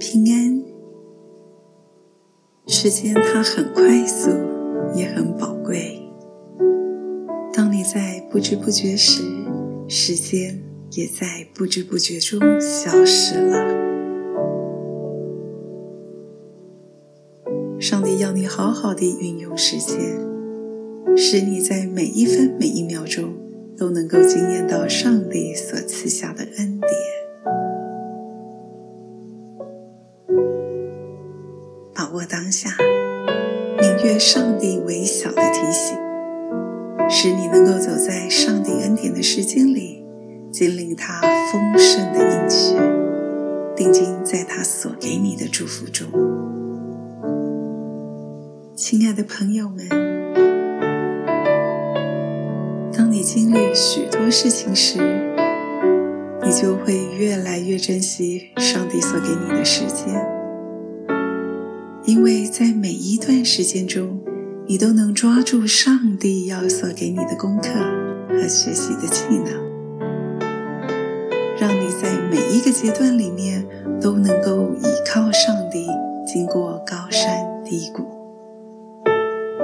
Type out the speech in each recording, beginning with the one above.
平安。时间它很快速，也很宝贵。当你在不知不觉时，时间也在不知不觉中消失了。上帝要你好好的运用时间，使你在每一分每一秒钟都能够惊艳到上帝所赐下的恩当下，明悦上帝微小的提醒，使你能够走在上帝恩典的时间里，经历他丰盛的应许，定睛在他所给你的祝福中。亲爱的朋友们，当你经历许多事情时，你就会越来越珍惜上帝所给你的时间。因为在每一段时间中，你都能抓住上帝要所给你的功课和学习的技能，让你在每一个阶段里面都能够依靠上帝，经过高山低谷。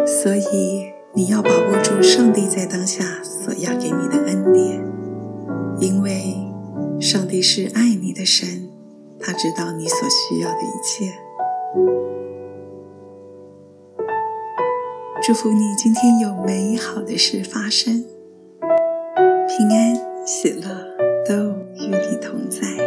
所以你要把握住上帝在当下所要给你的恩典，因为上帝是爱你的神，他知道你所需要的一切。祝福你今天有美好的事发生，平安喜乐都与你同在。